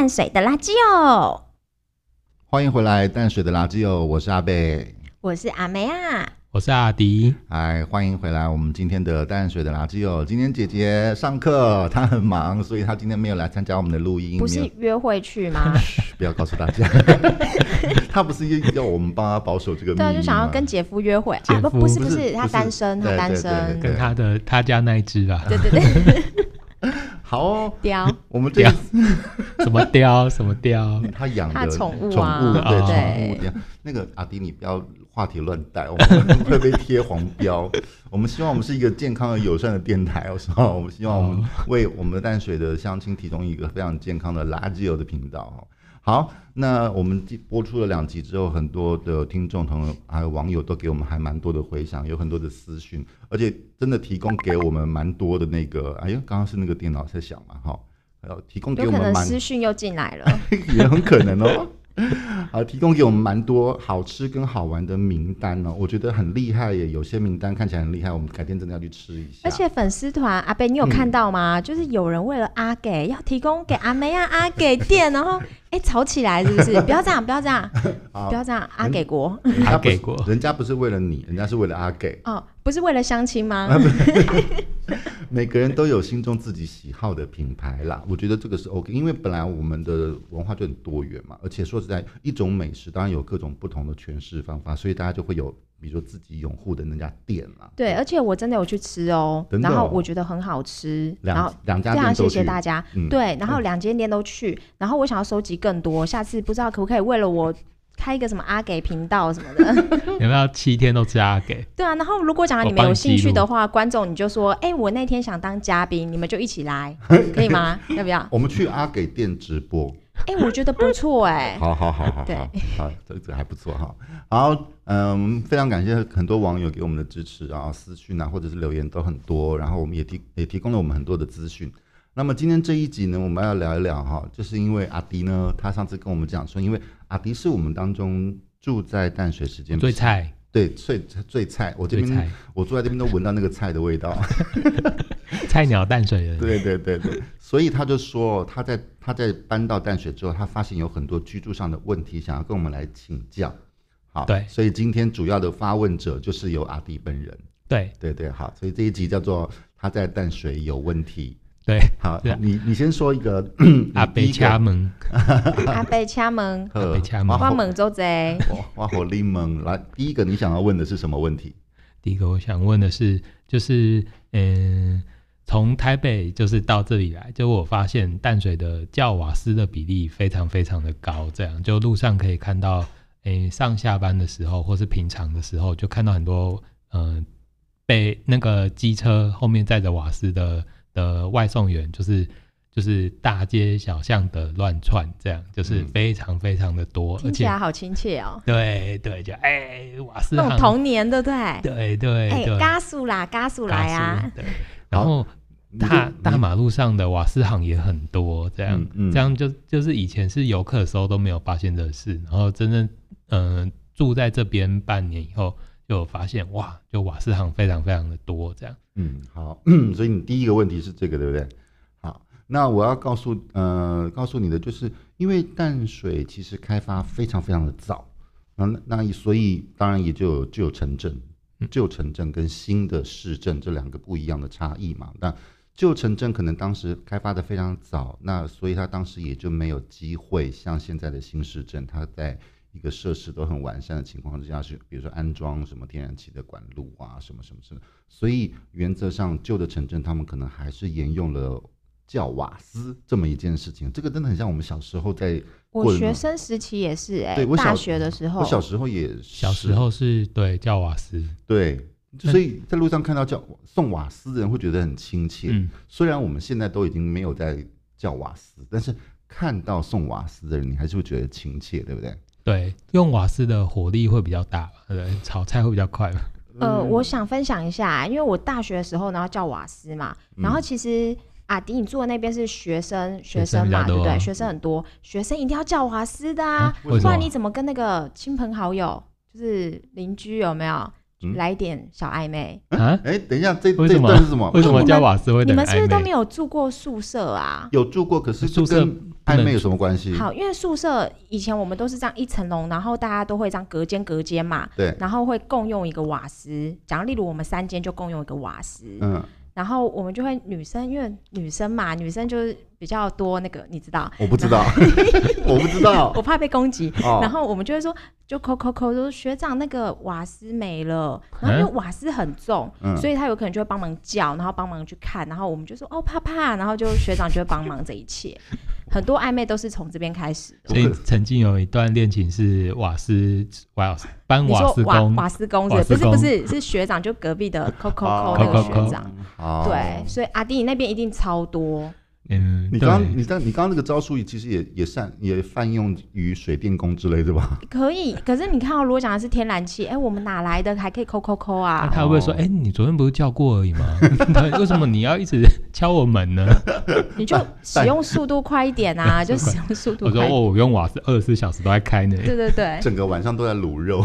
淡水的垃圾哦。欢迎回来，淡水的垃圾哦，我是阿贝，我是阿梅啊。我是阿迪，哎，欢迎回来。我们今天的淡水的垃圾哦，今天姐姐上课，她很忙，所以她今天没有来参加我们的录音。不是约会去吗？不要告诉大家，她不是要我们帮她保守这个秘密吗？对，就想要跟姐夫约会啊？不，不是，不是，她单身，她单身，跟他的他家那一只啊。对对对。好哦，雕，我们这 什么雕？什么雕？他养的宠物，宠物，对宠物。那个阿迪，你不要。话题乱带，我们会被贴黄标。我们希望我们是一个健康而友善的电台，我希望，我们希望我们为我们的淡水的乡亲提供一个非常健康的垃圾油的频道。好，那我们播出了两集之后，很多的听众朋友还有网友都给我们还蛮多的回响，有很多的私讯，而且真的提供给我们蛮多的那个，哎呀，刚刚是那个电脑在响嘛，哈，要提供给我们蛮，私讯又进来了，也很可能哦。好，提供给我们蛮多好吃跟好玩的名单哦，我觉得很厉害耶。有些名单看起来很厉害，我们改天真的要去吃一下。而且粉丝团阿贝，你有看到吗？嗯、就是有人为了阿给要提供给阿梅啊阿给店，然后哎吵起来是不是？不要这样，不要这样，不要这样，阿给国，阿给国，人家不是为了你，人家是为了阿给哦。不是为了相亲吗？每个人都有心中自己喜好的品牌啦，我觉得这个是 OK，因为本来我们的文化就很多元嘛，而且说实在，一种美食当然有各种不同的诠释方法，所以大家就会有，比如说自己拥护的那家店啦。对，而且我真的有去吃哦，哦然后我觉得很好吃，然后两家非常谢谢大家。嗯、对，然后两间店都去，然后我想要收集更多，下次不知道可不可以为了我。开一个什么阿给频道什么的，有没有七天都吃阿给？对啊，然后如果讲你们有兴趣的话，观众你就说，哎、欸，我那天想当嘉宾，你们就一起来，可以吗？要不要？我们去阿给店直播。哎、欸，我觉得不错哎、欸。好好好好，对，好，这个还不错哈。好，嗯，非常感谢很多网友给我们的支持啊，私讯啊，或者是留言都很多，然后我们也提也提供了我们很多的资讯。那么今天这一集呢，我们要聊一聊哈，就是因为阿迪呢，他上次跟我们讲说，因为阿迪是我们当中住在淡水时间最菜，对，最最菜，我这边菜。我坐在这边都闻到那个菜的味道，菜鸟淡水人，对对对对，所以他就说他在他在搬到淡水之后，他发现有很多居住上的问题，想要跟我们来请教，好，对，所以今天主要的发问者就是由阿迪本人，对。对对，好，所以这一集叫做他在淡水有问题。对，好，对你你先说一个 阿伯敲门，阿伯敲门，阿伯敲门，关门做贼，挖火力门。来，第一个你想要问的是什么问题？第一个我想问的是，就是嗯，从台北就是到这里来，就我发现淡水的叫瓦斯的比例非常非常的高，这样就路上可以看到，诶，上下班的时候或是平常的时候，就看到很多嗯，被那个机车后面载着瓦斯的。的外送员就是就是大街小巷的乱窜，这样就是非常非常的多，听起来好亲切哦。对对，就哎瓦斯，那种童年对不对？对对哎，加速啦，加速来啊！对，然后大大马路上的瓦斯行也很多，这样这样就就是以前是游客的时候都没有发现的事，然后真正嗯住在这边半年以后。就发现哇，就瓦斯行非常非常的多，这样。嗯，好，所以你第一个问题是这个，对不对？好，那我要告诉呃，告诉你的就是，因为淡水其实开发非常非常的早，那那所以当然也就有旧城镇、旧城镇跟新的市镇这两个不一样的差异嘛。那旧城镇可能当时开发的非常早，那所以它当时也就没有机会像现在的新市镇，它在。一个设施都很完善的情况之下，是比如说安装什么天然气的管路啊，什么什么什么，所以原则上旧的城镇他们可能还是沿用了叫瓦斯这么一件事情。这个真的很像我们小时候在我学生时期也是哎、欸，对我大学的时候，我小时候也小时候是对叫瓦斯，对，所以在路上看到叫送瓦斯的人会觉得很亲切。嗯，虽然我们现在都已经没有在叫瓦斯，但是看到送瓦斯的人，你还是会觉得亲切，对不对？对，用瓦斯的火力会比较大，对，炒菜会比较快。呃，我想分享一下，因为我大学的时候，然后叫瓦斯嘛，嗯、然后其实阿迪，你住的那边是学生，学生嘛，对不对？学生很多，学生一定要叫瓦斯的啊，不然你怎么跟那个亲朋好友，就是邻居有没有？来点小暧昧啊！哎，等一下，这这段是什么？为什么叫瓦斯会？你们是不是都没有住过宿舍啊？有住过，可是宿舍暧昧有什么关系？好，因为宿舍以前我们都是这样一层楼，然后大家都会这样隔间隔间嘛，对，然后会共用一个瓦斯。假如例如我们三间就共用一个瓦斯，嗯。然后我们就会女生，因为女生嘛，女生就是比较多那个，你知道？我不知道，我不知道，我怕被攻击。哦、然后我们就会说，就扣扣扣，说学长那个瓦斯没了。然后因为瓦斯很重，嗯、所以他有可能就会帮忙叫，然后帮忙去看。然后我们就说哦怕怕，然后就学长就会帮忙这一切。很多暧昧都是从这边开始的。所以曾经有一段恋情是瓦斯瓦斯搬瓦斯工，瓦斯工是不是不是是学长，就隔壁的 Coco 那个学长。对，所以阿弟你那边一定超多。嗯，你刚你刚你刚刚那个招数，其实也也善也泛用于水电工之类的吧？可以，可是你看哦，如果讲的是天然气，哎，我们哪来的还可以抠抠抠啊？他会不会说，哎，你昨天不是叫过而已吗？为什么你要一直敲我门呢？你就使用速度快一点啊，就使用速度。我说哦，我用瓦斯二十四小时都在开呢。对对对，整个晚上都在卤肉，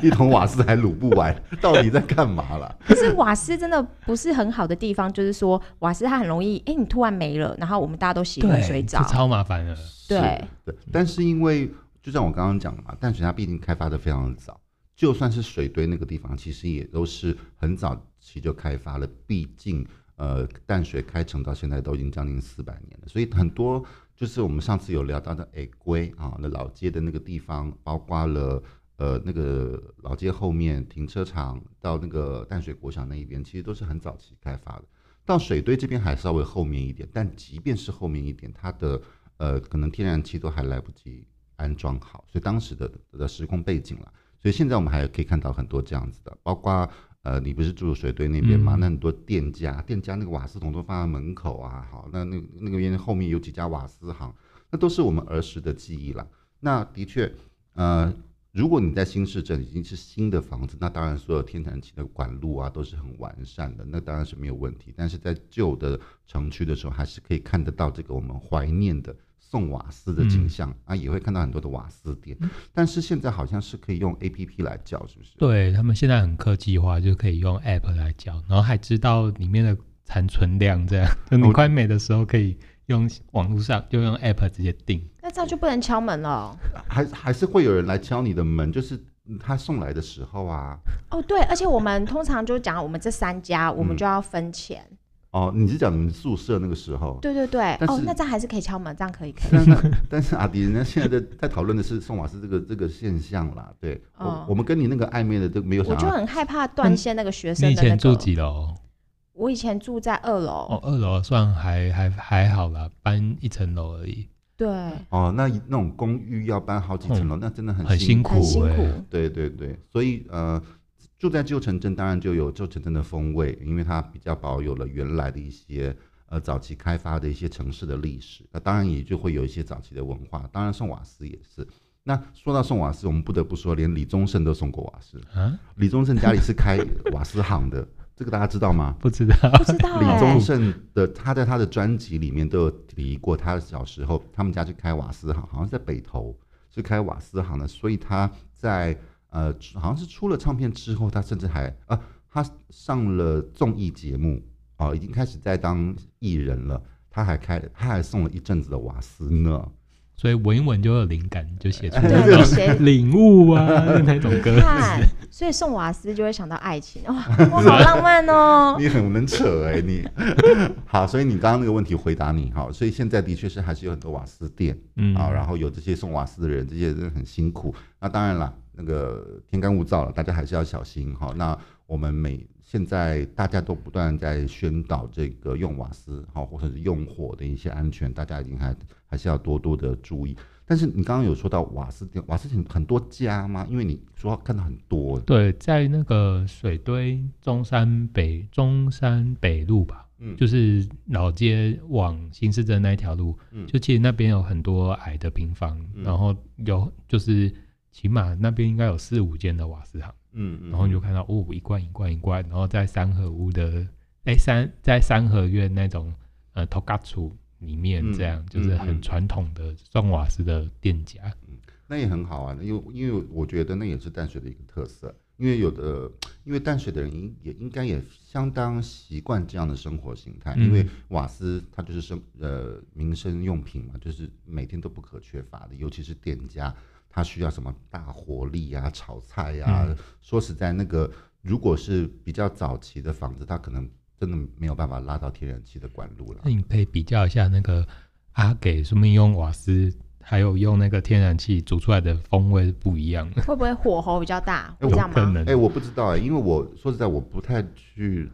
一桶瓦斯还卤不完，到底在干嘛啦？可是瓦斯真的不是很好的地方，就是说瓦斯它很容易，哎，你突然没了。然后我们大家都洗冷水澡，超麻烦的。对对，但是因为就像我刚刚讲的嘛，淡水它毕竟开发的非常的早，就算是水堆那个地方，其实也都是很早期就开发了。毕竟呃，淡水开城到现在都已经将近四百年了，所以很多就是我们上次有聊到的哎龟啊，那老街的那个地方，包括了呃那个老街后面停车场到那个淡水国小那一边，其实都是很早期开发的。到水堆这边还稍微后面一点，但即便是后面一点，它的呃可能天然气都还来不及安装好，所以当时的的时空背景了。所以现在我们还可以看到很多这样子的，包括呃你不是住水堆那边吗？嗯、那很多店家，店家那个瓦斯桶都放在门口啊，好，那那那个边后面有几家瓦斯行，那都是我们儿时的记忆了。那的确，呃。如果你在新市镇已经是新的房子，那当然所有天然气的管路啊都是很完善的，那当然是没有问题。但是在旧的城区的时候，还是可以看得到这个我们怀念的送瓦斯的景象、嗯、啊，也会看到很多的瓦斯店。但是现在好像是可以用 APP 来叫，是不是？对，他们现在很科技化，就可以用 App 来叫，然后还知道里面的残存量，这样 就你快没的时候可以。用网络上就用 app 直接订，那这样就不能敲门了。还还是会有人来敲你的门，就是他送来的时候啊。哦，对，而且我们通常就讲我们这三家，我们就要分钱。嗯、哦，你是讲你们宿舍那个时候？对对对。哦，那这样还是可以敲门，这样可以可以。但是，但是阿迪，人家现在在在讨论的是宋瓦斯这个这个现象啦。对，哦、我我们跟你那个暧昧的都没有想。我就很害怕断线那个学生的、那个。你以前住几楼？我以前住在二楼哦，二楼算还还还好啦，搬一层楼而已。对哦，那那种公寓要搬好几层楼，嗯、那真的很辛苦，很辛苦。对对对，所以呃，住在旧城镇当然就有旧城镇的风味，因为它比较保有了原来的一些呃早期开发的一些城市的历史，那当然也就会有一些早期的文化。当然送瓦斯也是。那说到送瓦斯，我们不得不说，连李宗盛都送过瓦斯。啊，李宗盛家里是开瓦斯行的。这个大家知道吗？不知道，不知道。李宗盛的他在他的专辑里面都有提过，他小时候他们家去开瓦斯行，好像在北投是开瓦斯行的，所以他在呃好像是出了唱片之后，他甚至还啊他上了综艺节目啊，已经开始在当艺人了，他还开他还送了一阵子的瓦斯呢。所以闻一闻就有灵感，就写出来了。领悟啊，那种歌。看，所以送瓦斯就会想到爱情，哇，哇好浪漫哦。你很能扯哎、欸，你。好，所以你刚刚那个问题回答你哈，所以现在的确是还是有很多瓦斯店，嗯，啊，然后有这些送瓦斯的人，这些人很辛苦。那当然了，那个天干物燥了，大家还是要小心哈。那我们每现在大家都不断在宣导这个用瓦斯哈，或者是用火的一些安全，大家一定还还是要多多的注意。但是你刚刚有说到瓦斯店，瓦斯很很多家吗？因为你说看到很多。对，在那个水堆中山北中山北路吧，嗯，就是老街往新市镇那一条路，嗯，就其实那边有很多矮的平房，嗯、然后有就是起码那边应该有四五间的瓦斯行。嗯，然后你就看到哦，一罐一罐一罐，然后在三合屋的哎三在三合院那种呃头嘎厝里面这样，嗯、就是很传统的送瓦斯的店家，嗯，那也很好啊，因为因为我觉得那也是淡水的一个特色，因为有的 因为淡水的人应也应该也相当习惯这样的生活形态，嗯、因为瓦斯它就是生呃民生用品嘛，就是每天都不可缺乏的，尤其是店家，他需要什么大火力啊、炒菜呀、啊。嗯、说实在，那个如果是比较早期的房子，它可能真的没有办法拉到天然气的管路了。那你可以比较一下那个阿给说明用瓦斯。还有用那个天然气煮出来的风味是不一样的，会不会火候比较大？这样吗？哎、欸，我不知道哎、欸，因为我说实在，我不太去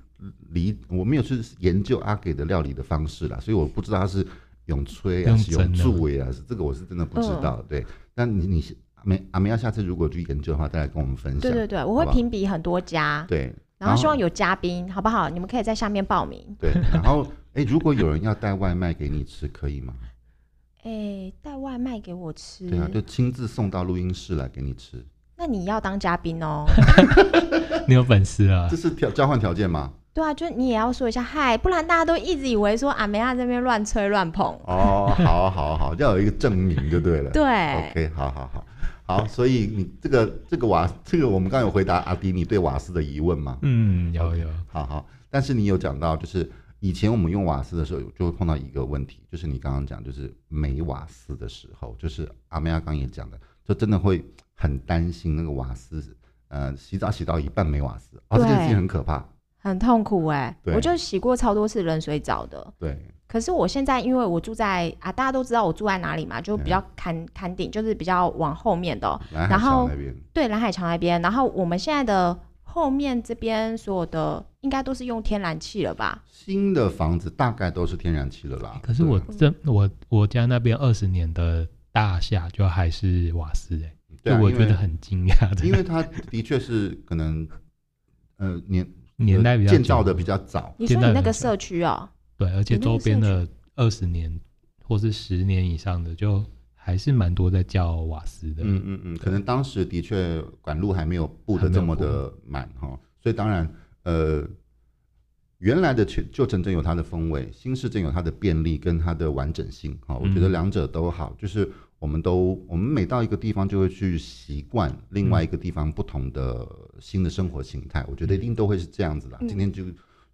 理，我没有去研究阿给的料理的方式啦，所以我不知道他是用吹啊，是用煮呀，是这个我是真的不知道。嗯、对，那你你阿梅阿梅要下次如果去研究的话，再来跟我们分享。对对对，我会评比很多家，对，然后希望有嘉宾，好不好？你们可以在下面报名。对，然后哎、欸，如果有人要带外卖给你吃，可以吗？哎、欸，带外卖给我吃？对啊，就亲自送到录音室来给你吃。那你要当嘉宾哦。你有本事啊？这是条交换条件吗？对啊，就你也要说一下嗨，不然大家都一直以为说阿梅亚这边乱吹乱捧。哦，好，好，好，要有一个证明就对了。对，OK，好好好，好，所以你这个这个瓦，这个我们刚刚有回答阿迪你对瓦斯的疑问吗？嗯，有有，好好，但是你有讲到就是。以前我们用瓦斯的时候，就会碰到一个问题，就是你刚刚讲，就是没瓦斯的时候，就是阿梅亚刚也讲的，就真的会很担心那个瓦斯，呃，洗澡洗到一半没瓦斯，哦，这件事情很可怕，很痛苦哎、我就洗过超多次冷水澡的。对。可是我现在因为我住在啊，大家都知道我住在哪里嘛，就比较坎坎顶，就是比较往后面的、喔，然后对蓝海桥那边，然后我们现在的。后面这边所有的应该都是用天然气了吧？新的房子大概都是天然气了啦。可是我这我我家那边二十年的大厦就还是瓦斯哎、欸，对、啊，我觉得很惊讶。因为它的确是可能呃年年代比较建造的比较早。你说你那个社区哦？对，而且周边的二十年或是十年以上的就。还是蛮多在叫瓦斯的，嗯嗯嗯，可能当时的确管路还没有布的这么的满哈，所以当然呃，原来的旧旧城镇有它的风味，新市镇有它的便利跟它的完整性哈，我觉得两者都好，嗯、就是我们都我们每到一个地方就会去习惯另外一个地方不同的新的生活形态，嗯、我觉得一定都会是这样子的。嗯、今天就。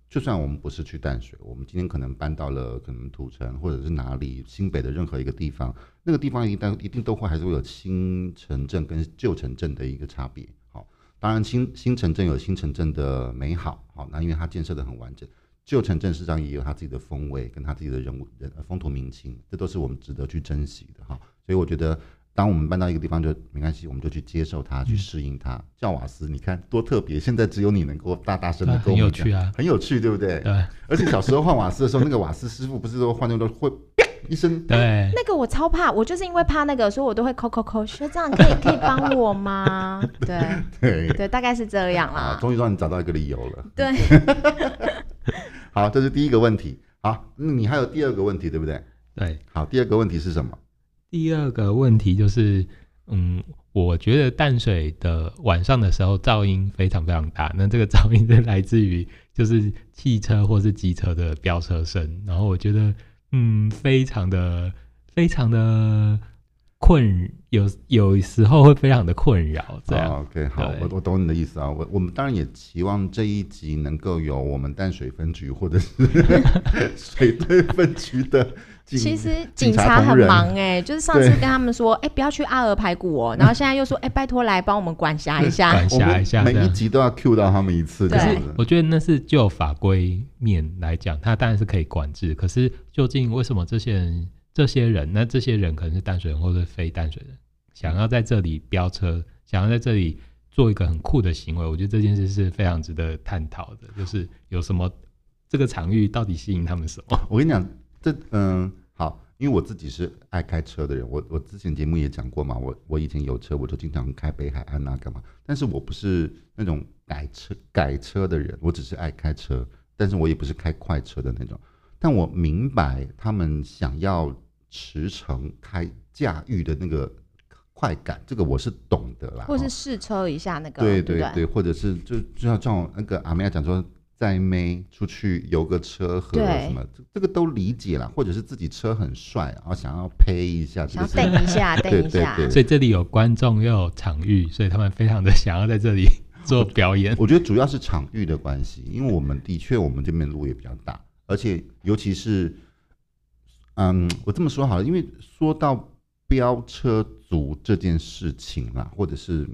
就算我们不是去淡水，我们今天可能搬到了可能土城或者是哪里新北的任何一个地方，那个地方一旦一定都会还是会有新城镇跟旧城镇的一个差别。好，当然新新城镇有新城镇的美好，好，那因为它建设的很完整，旧城镇实际上也有它自己的风味跟它自己的人物人风土民情，这都是我们值得去珍惜的哈。所以我觉得。当我们搬到一个地方，就没关系，我们就去接受它，去适应它。叫瓦斯，你看多特别！现在只有你能够大大声的跟我们讲，很有趣啊，很有趣，对不对？对。而且小时候换瓦斯的时候，那个瓦斯师傅不是说换那个会一声？对。那个我超怕，我就是因为怕那个，所以我都会扣扣扣。学长，可以可以帮我吗？对 对对，大概是这样啦。终于让你找到一个理由了。对。好，这是第一个问题。好，你还有第二个问题，对不对？对。好，第二个问题是什么？第二个问题就是，嗯，我觉得淡水的晚上的时候噪音非常非常大。那这个噪音是来自于就是汽车或是机车的飙车声，然后我觉得，嗯，非常的非常的困，有有时候会非常的困扰。这样。Oh, OK，好，我我懂你的意思啊。我我们当然也期望这一集能够有我们淡水分局或者是 水队分局的。其实警察很忙哎、欸，就是上次跟他们说，哎、欸，不要去阿娥排骨哦、喔，然后现在又说，哎、欸，拜托来帮我们管辖一下，管辖一下，每一集都要 cue 到他们一次。对，我觉得那是就法规面来讲，他当然是可以管制。可是究竟为什么这些人、这些人，那这些人可能是淡水人或者非淡水人，想要在这里飙车，想要在这里做一个很酷的行为，我觉得这件事是非常值得探讨的。就是有什么这个场域到底吸引他们什么？我跟你讲，这嗯。好，因为我自己是爱开车的人，我我之前节目也讲过嘛，我我以前有车，我就经常开北海岸啊，干嘛？但是我不是那种改车改车的人，我只是爱开车，但是我也不是开快车的那种。但我明白他们想要驰骋开驾驭的那个快感，这个我是懂得啦。或是试车一下那个，对对对，对对或者是就就像像那个阿妹讲说。带妹出去游个车河什么，对这个都理解啦，或者是自己车很帅，然后想要配一下，想等一下，等一下。所以这里有观众又有场域，所以他们非常的想要在这里 做表演。我觉得主要是场域的关系，因为我们的确我们这边路也比较大，而且尤其是，嗯，我这么说好了，因为说到飙车族这件事情啦，或者是，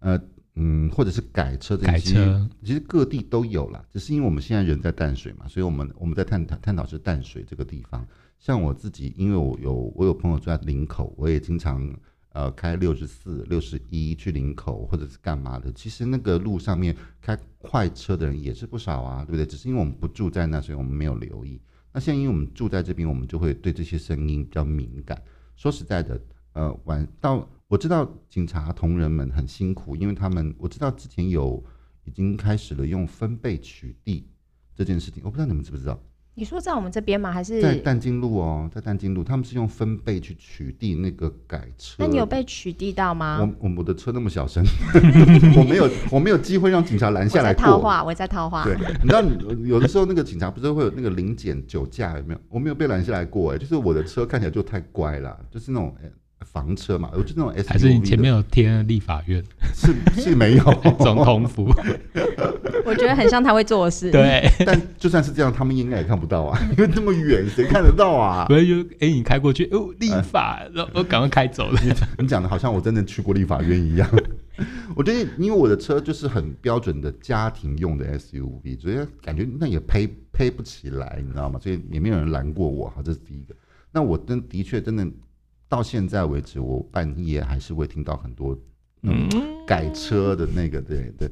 呃。嗯，或者是改车这些，其实其实各地都有啦，只是因为我们现在人在淡水嘛，所以我们我们在探讨探讨是淡水这个地方。像我自己，因为我有我有朋友住在林口，我也经常呃开六十四、六十一去林口或者是干嘛的。其实那个路上面开快车的人也是不少啊，对不对？只是因为我们不住在那，所以我们没有留意。那现在因为我们住在这边，我们就会对这些声音比较敏感。说实在的，呃，晚到。我知道警察同仁们很辛苦，因为他们我知道之前有已经开始了用分贝取缔这件事情，我不知道你们知不知道？你说在我们这边吗？还是在淡金路哦，在淡金路，他们是用分贝去取缔那个改车。那你有被取缔到吗？我我我的车那么小声，我没有我没有机会让警察拦下来过。我在套话，我在套话。对，你知道有的时候那个警察不是会有那个临检酒驾有没有？我没有被拦下来过哎，就是我的车看起来就太乖了，就是那种。房车嘛，我就那种 SUV 还是你前面有贴立法院？是是没有 总统府。我觉得很像他会做的事。对，但就算是这样，他们应该也看不到啊，因为这么远，谁看得到啊？所以就哎，你开过去哦，立法，然后我赶快开走了。你讲的好像我真的去过立法院一样。我觉得，因为我的车就是很标准的家庭用的 SUV，所以感觉那也配配不起来，你知道吗？所以也没有人拦过我。哈，这是第一个。那我真的确真的。到现在为止，我半夜还是会听到很多嗯改车的那个，对对，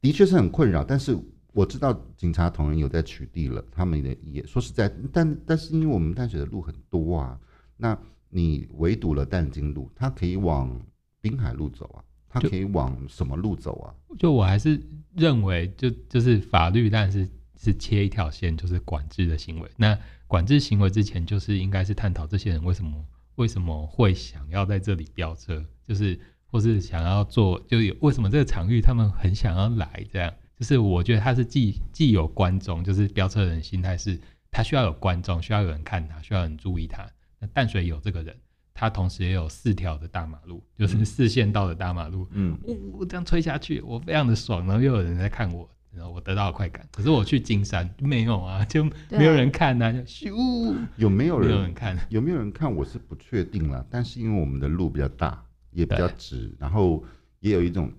的确是很困扰。但是我知道警察同仁有在取缔了，他们也也说实在，但但是因为我们淡水的路很多啊，那你围堵了淡金路，它可以往滨海路走啊，他可以往什么路走啊？就，就我还是认为就，就就是法律，但是是切一条线，就是管制的行为。那管制行为之前，就是应该是探讨这些人为什么。为什么会想要在这里飙车？就是或是想要做，就有为什么这个场域他们很想要来？这样就是我觉得他是既既有观众，就是飙车人心态是，他需要有观众，需要有人看他，需要有人注意他。那淡水有这个人，他同时也有四条的大马路，就是四线道的大马路。嗯，呜、哦，这样吹下去，我非常的爽，然后又有人在看我。然后我得到了快感，可是我去金山没有啊，就没有人看啊，就咻，有没有人，没有人看？有没有人看？我是不确定了。但是因为我们的路比较大，也比较直，然后也有一种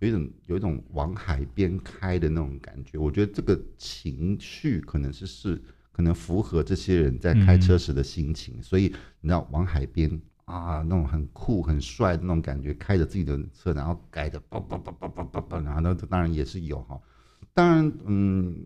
有一种有一种往海边开的那种感觉。我觉得这个情绪可能是是可能符合这些人在开车时的心情，嗯、所以你知道往海边啊，那种很酷很帅的那种感觉，开着自己的车，然后改的叭叭叭叭叭叭叭，然后那当然也是有哈。当然，嗯，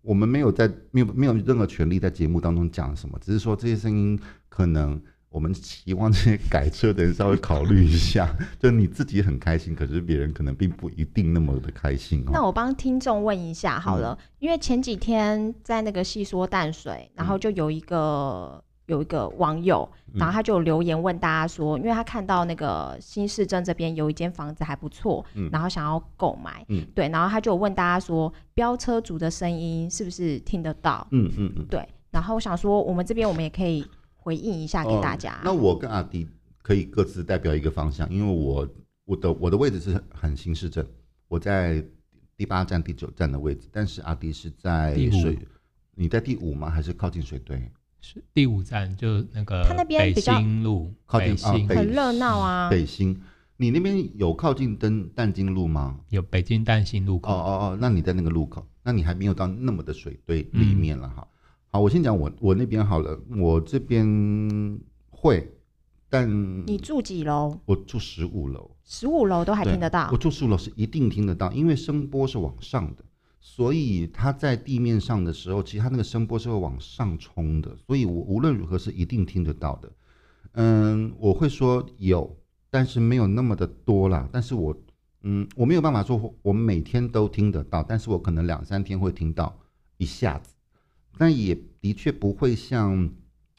我们没有在没有没有任何权利在节目当中讲什么，只是说这些声音可能我们希望这些改车的人稍微考虑一下，就你自己很开心，可是别人可能并不一定那么的开心哦。那我帮听众问一下好了，嗯，因为前几天在那个细说淡水，然后就有一个。有一个网友，然后他就留言问大家说，嗯、因为他看到那个新市镇这边有一间房子还不错，嗯、然后想要购买，嗯、对，然后他就问大家说，飙车族的声音是不是听得到？嗯嗯嗯，对，然后我想说，我们这边我们也可以回应一下给大家。哦、那我跟阿迪可以各自代表一个方向，因为我我的我的位置是很新市镇，我在第八站、第九站的位置，但是阿迪是在水，你在第五吗？还是靠近水堆？是第五站，就那个他那边北新路靠近新，很热闹啊。北新，你那边有靠近登淡金路吗？有北京淡新路口。哦哦哦，那你在那个路口，那你还没有到那么的水堆里面了哈。嗯、好，我先讲我我那边好了，我这边会，但你住几楼？我住十五楼，十五楼都还听得到。我住十五楼是一定听得到，因为声波是往上的。所以它在地面上的时候，其实它那个声波是会往上冲的，所以我无论如何是一定听得到的。嗯，我会说有，但是没有那么的多啦。但是我，嗯，我没有办法说我每天都听得到，但是我可能两三天会听到一下子。但也的确不会像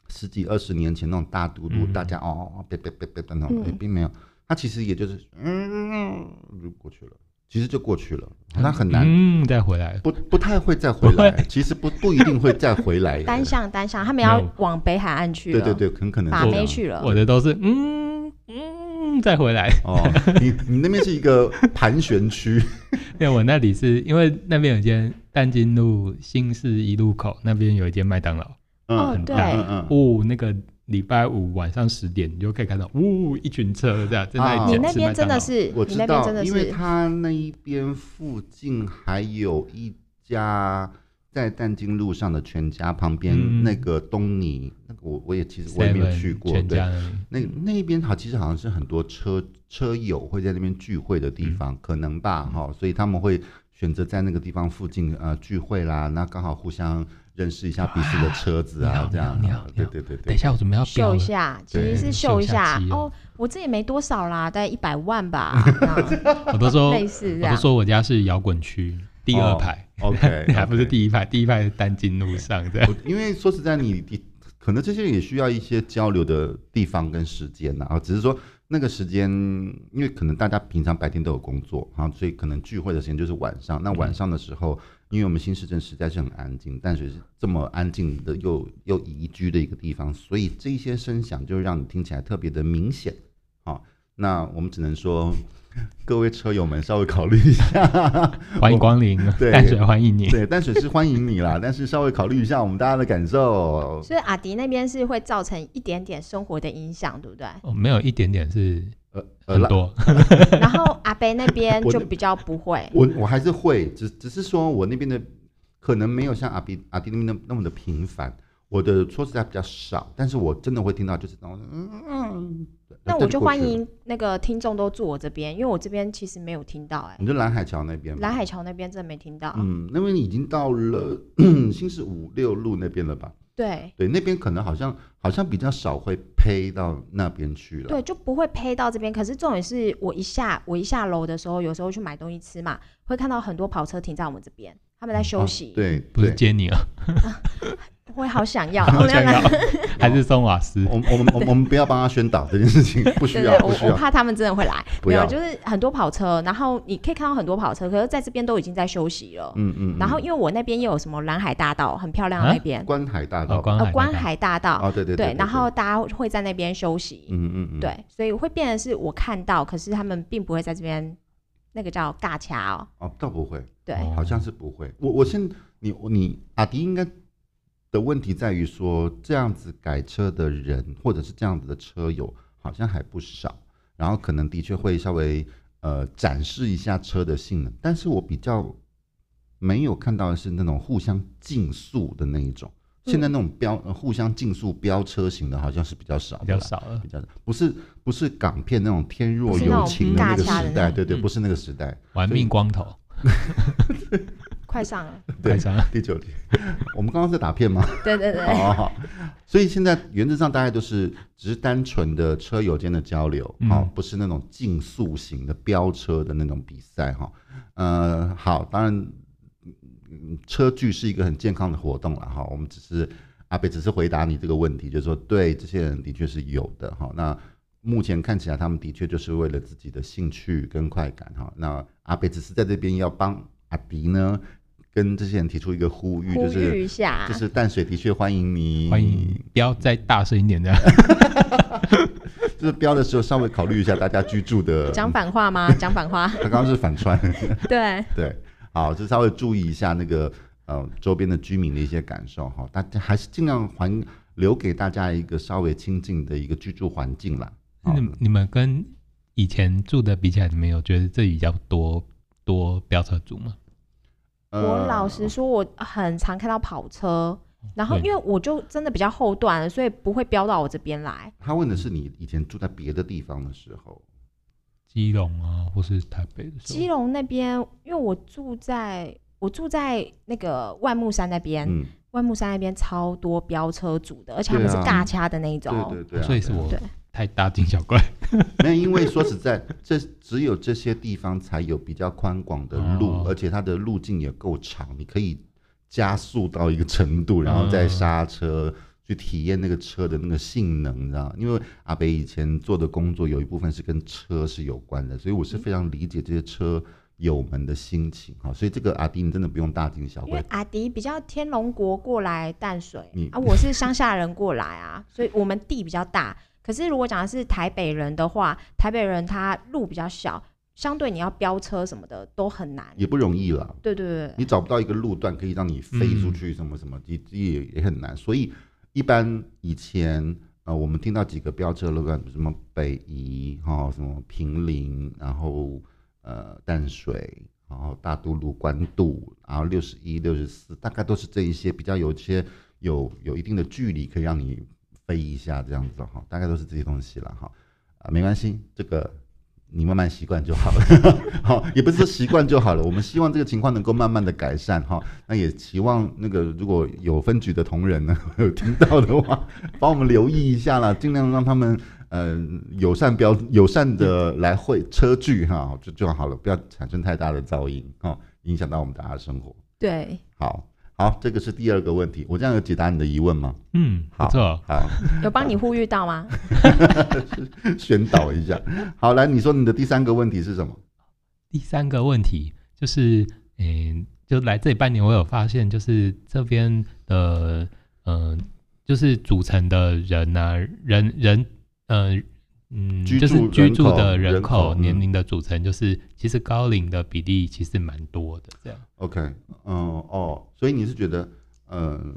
十几二十年前那种大嘟嘟，嗯、大家哦哦别别别别的那种，并没有。它其实也就是嗯，就过去了。其实就过去了，那很难，嗯，再回来，不不太会再回来。其实不不一定会再回来。单向单向，他们要往北海岸去了。对对对，很可能把妹去了。我的都是嗯嗯，再回来。哦，你你那边是一个盘旋区。对，我那里是因为那边有间淡金路新市一路口那边有一间麦当劳，嗯，很大，对，嗯哦，那个礼拜五晚上十点，你就可以看到，呜，一群车这样在那里。你那边真的是，我知道，因为他那一边附近还有一家在淡金路上的全家旁边那个东尼，那个我我也其实我也没有去过，对，那那边好，其实好像是很多车车友会在那边聚会的地方，可能吧，哈，所以他们会选择在那个地方附近呃聚会啦，那刚好互相。认识一下彼此的车子啊，这样，对对对对。等一下，我准备要秀一下，其实是秀一下哦。我这也没多少啦，大概一百万吧。我都说 类似这样，我都说我家是摇滚区第二排，OK，还不是第一排，第一排是单金路上这样。因为说实在，你你可能这些也需要一些交流的地方跟时间呐，啊，只是说。那个时间，因为可能大家平常白天都有工作啊，所以可能聚会的时间就是晚上。那晚上的时候，因为我们新市镇实在是很安静，淡水是这么安静的又又宜居的一个地方，所以这些声响就让你听起来特别的明显。好，那我们只能说。各位车友们，稍微考虑一下，欢迎光临，对，淡水欢迎你，对，淡水是欢迎你啦，但是稍微考虑一下我们大家的感受。所以阿迪那边是会造成一点点生活的影响，对不对？哦，没有一点点是呃很多，然后阿北那边就比较不会，我我还是会，只只是说我那边的可能没有像阿比阿迪那边那那么的频繁。我的说实在比较少，但是我真的会听到，就是那种嗯嗯。那我就欢迎那个听众都住我这边，因为我这边其实没有听到哎、欸。你就蓝海桥那边？蓝海桥那边真的没听到。嗯，那边已经到了 新市五六路那边了吧？对对，那边可能好像好像比较少会呸到那边去了。对，就不会呸到这边。可是重点是我一下我一下楼的时候，有时候去买东西吃嘛，会看到很多跑车停在我们这边，他们在休息。嗯、对，不是接你啊。我也好想要，好想要，还是松瓦斯？我我们我们不要帮他宣导这件事情，不需要，不需要。我怕他们真的会来，不要。就是很多跑车，然后你可以看到很多跑车，可是在这边都已经在休息了。嗯嗯。然后因为我那边又有什么蓝海大道，很漂亮那边。观海大道。呃，观海大道。哦，对对对。然后大家会在那边休息。嗯嗯嗯。对，所以会变成是我看到，可是他们并不会在这边，那个叫尬掐哦。哦，倒不会。对，好像是不会。我我先，你你阿迪应该。的问题在于说，这样子改车的人，或者是这样子的车友，好像还不少。然后可能的确会稍微呃展示一下车的性能，但是我比较没有看到的是那种互相竞速的那一种。现在那种飙、呃、互相竞速飙车型的，好像是比较少，比较少了，比较少。不是不是港片那种天若有情的那个时代，对对，不是那个时代，玩命光头。快上了，快上了，第九题。我们刚刚在打片吗？对对对。好，好，好，所以现在原则上大概都是只是单纯的车友间的交流，好、嗯哦，不是那种竞速型的飙车的那种比赛，哈、哦。呃，好，当然，车距是一个很健康的活动了，哈、哦。我们只是阿北只是回答你这个问题，就是说，对，这些人的确是有的，哈、哦。那目前看起来，他们的确就是为了自己的兴趣跟快感，哈、哦。那阿北只是在这边要帮阿迪呢。跟这些人提出一个呼吁，就是呼吁一下，就是淡水的确欢迎你，欢迎，不要再大声一点这样。就是标的时候稍微考虑一下大家居住的。讲反话吗？讲反话。他刚刚是反串。对对，好，就稍微注意一下那个呃周边的居民的一些感受哈，大家还是尽量还留给大家一个稍微亲近的一个居住环境啦。你你们跟以前住的比起来，你们有觉得这里比较多多飙车族吗？我老实说，我很常看到跑车，然后因为我就真的比较后段，所以不会飙到我这边来。他问的是你以前住在别的地方的时候，基隆啊，或是台北的时候。基隆那边，因为我住在我住在那个万木山那边，嗯、万木山那边超多飙车族的，而且他们是尬掐的那一种，对对对，所以是我。对。太大惊小怪，没有，因为说实在，这只有这些地方才有比较宽广的路，哦、而且它的路径也够长，你可以加速到一个程度，然后再刹车，嗯、去体验那个车的那个性能，你知道？因为阿北以前做的工作有一部分是跟车是有关的，所以我是非常理解这些车友们的心情哈。所以这个阿迪你真的不用大惊小怪，因为阿迪比较天龙国过来淡水，你啊，我是乡下人过来啊，所以我们地比较大。可是如果讲的是台北人的话，台北人他路比较小，相对你要飙车什么的都很难，也不容易啦。对对对，你找不到一个路段可以让你飞出去，什么什么，也也也很难。所以一般以前。啊、呃，我们听到几个飙车路段，什么北宜哈，什么平林，然后呃淡水，然后大都路、关渡，然后六十一、六十四，大概都是这一些比较有些有有一定的距离可以让你飞一下这样子哈，大概都是这些东西了哈，啊没关系，这个。你慢慢习惯就好了，好，也不是说习惯就好了。我们希望这个情况能够慢慢的改善哈。那也期望那个如果有分局的同仁呢，有听到的话，帮我们留意一下啦，尽量让他们呃友善标友善的来会车距哈，就就好了，不要产生太大的噪音哈，影响到我们大家的生活。对，好。好，这个是第二个问题，我这样有解答你的疑问吗？嗯，好，不错，好，有帮你呼吁到吗？宣导一下。好，来，你说你的第三个问题是什么？第三个问题就是，嗯，就来这半年，我有发现，就是这边的，嗯、呃，就是组成的人呐、啊，人人，嗯、呃。嗯，就是居住的人口年龄的组成，就是其实高龄的比例其实蛮多的，这样。OK，嗯哦，所以你是觉得，嗯，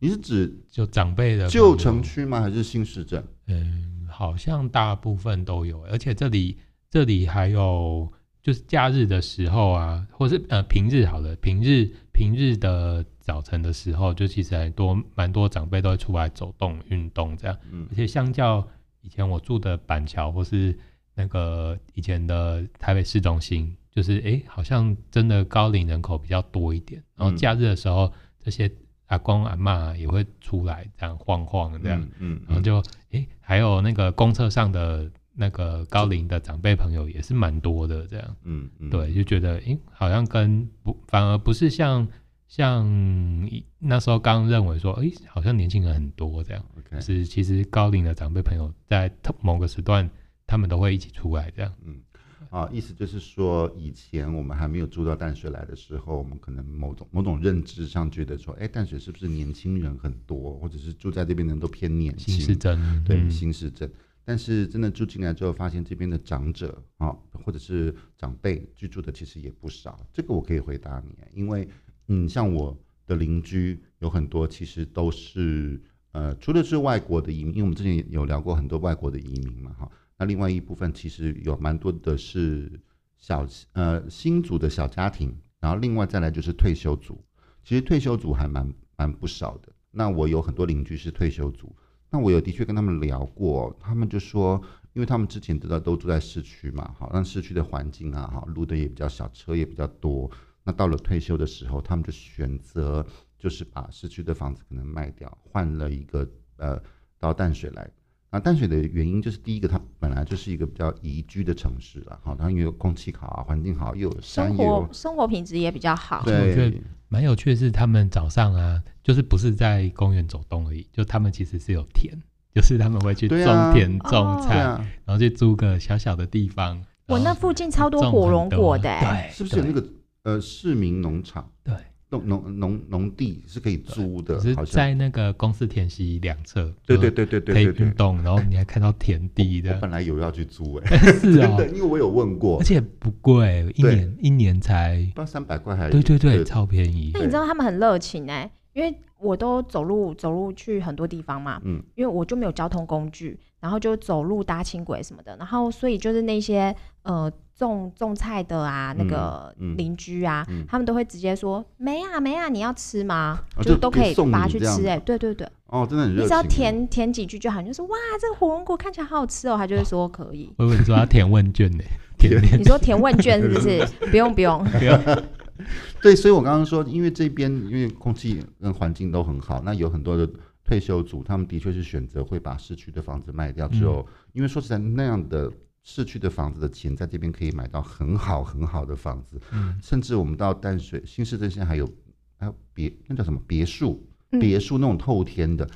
你是指就长辈的旧城区吗？还是新市镇？嗯，好像大部分都有，而且这里这里还有就是假日的时候啊，或是呃平日好了，平日平日的早晨的时候，就其实很多蛮多长辈都会出来走动运动这样，嗯，而且相较。以前我住的板桥，或是那个以前的台北市中心，就是哎、欸，好像真的高龄人口比较多一点。然后假日的时候，嗯、这些阿公阿嬷也会出来这样晃晃这样，嗯，嗯，然后就哎、欸，还有那个公车上的那个高龄的长辈朋友也是蛮多的这样，嗯，嗯对，就觉得哎、欸，好像跟不反而不是像。像那时候刚认为说，哎、欸，好像年轻人很多这样.是其实高龄的长辈朋友在某个时段，他们都会一起出来这样。嗯，啊，意思就是说，以前我们还没有住到淡水来的时候，我们可能某种某种认知上觉得说，哎、欸，淡水是不是年轻人很多，或者是住在这边的人都偏年轻？新市镇，对，新市镇。但是真的住进来之后，发现这边的长者啊，或者是长辈居住的其实也不少。这个我可以回答你，因为。嗯，像我的邻居有很多，其实都是呃，除了是外国的移民，因为我们之前有聊过很多外国的移民嘛，哈。那另外一部分其实有蛮多的是小呃新组的小家庭，然后另外再来就是退休族，其实退休族还蛮蛮不少的。那我有很多邻居是退休族，那我有的确跟他们聊过，他们就说，因为他们之前知道都住在市区嘛，好，那市区的环境啊，哈，路的也比较小，车也比较多。那到了退休的时候，他们就选择就是把市区的房子可能卖掉，换了一个呃到淡水来。那淡水的原因就是第一个，它本来就是一个比较宜居的城市了，好，它因为空气好啊，环境好，又有山，生活生活品质也比较好。对，我觉得蛮有趣的是，他们早上啊，就是不是在公园走动而已，就他们其实是有田，就是他们会去种田种菜，然后去租个小小的地方。我那附近超多火龙果的，对，是不是有那个？呃，市民农场对，农农农农地是可以租的，是在那个公司田溪两侧，对对对对对，可以运动，然后你还看到田地的。我本来有要去租哎，是 啊，因为我有问过，而且不贵，一年一年才不到三百块，还对对对，超便宜。那你知道他们很热情哎，因为我都走路走路去很多地方嘛，嗯，因为我就没有交通工具，然后就走路搭轻轨什么的，然后所以就是那些呃。种种菜的啊，那个邻居啊，嗯嗯、他们都会直接说：“没啊，没啊，你要吃吗？”哦、就都可以拔去吃、欸。哎，对对对。哦，真的很热情。你只要填填几句就好，就说：“哇，这个火龙果看起来好好吃哦。”他就会说可以。我以为你说要填问卷呢？填你说填问卷是不是？不用不用不用。对，所以我刚刚说，因为这边因为空气跟环境都很好，那有很多的退休族，他们的确是选择会把市区的房子卖掉之后，嗯、因为说实在那样的。市区的房子的钱，在这边可以买到很好很好的房子，嗯，甚至我们到淡水新市镇现在还有还有别那叫什么别墅，别墅那种透天的，嗯、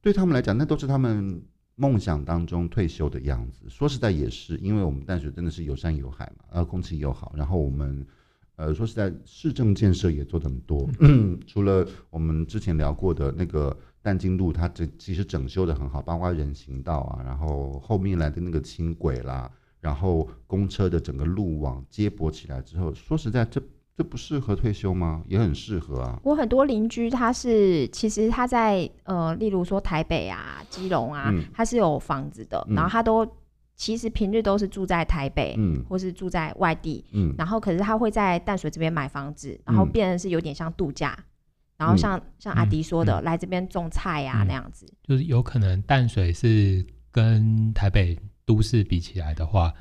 对他们来讲，那都是他们梦想当中退休的样子。说实在也是，因为我们淡水真的是有山有海嘛，呃，空气又好，然后我们呃说实在市政建设也做得很多，嗯、除了我们之前聊过的那个淡金路它整其实整修的很好，包括人行道啊，然后后面来的那个轻轨啦，然后公车的整个路网接驳起来之后，说实在这。这不适合退休吗？也很适合啊。我很多邻居，他是其实他在呃，例如说台北啊、基隆啊，嗯、他是有房子的，嗯、然后他都其实平日都是住在台北，嗯，或是住在外地，嗯，然后可是他会在淡水这边买房子，然后变成是有点像度假，嗯、然后像像阿迪说的，嗯、来这边种菜呀、啊嗯、那样子，就是有可能淡水是跟台北都市比起来的话。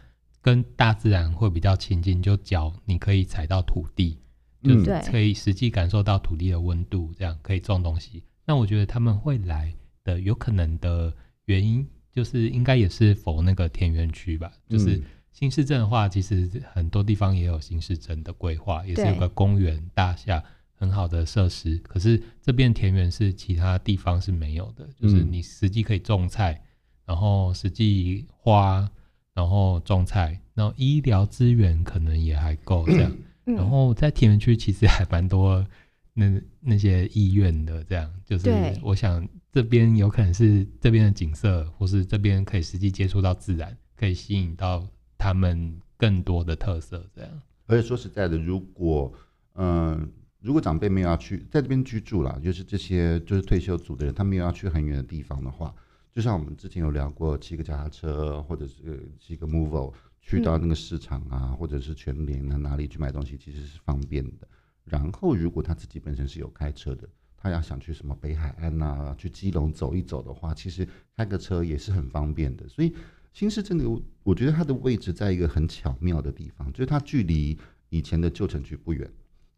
跟大自然会比较亲近，就脚你可以踩到土地，嗯、就可以实际感受到土地的温度，这样可以种东西。那我觉得他们会来的有可能的原因，就是应该也是否那个田园区吧。就是新市镇的话，其实很多地方也有新市镇的规划，也是有个公园大厦很好的设施。可是这边田园是其他地方是没有的，就是你实际可以种菜，然后实际花。然后种菜，然后医疗资源可能也还够这样。嗯、然后在田园区其实还蛮多那那些医院的，这样就是我想这边有可能是这边的景色，或是这边可以实际接触到自然，可以吸引到他们更多的特色这样。而且说实在的，如果嗯、呃，如果长辈没有要去在这边居住了，就是这些就是退休族的人，他没有要去很远的地方的话。就像我们之前有聊过，骑个脚踏车或者是骑个 Movo 去到那个市场啊，嗯、或者是全联啊哪里去买东西，其实是方便的。然后如果他自己本身是有开车的，他要想去什么北海岸呐、啊，去基隆走一走的话，其实开个车也是很方便的。所以新市镇的，我觉得它的位置在一个很巧妙的地方，就是它距离以前的旧城区不远，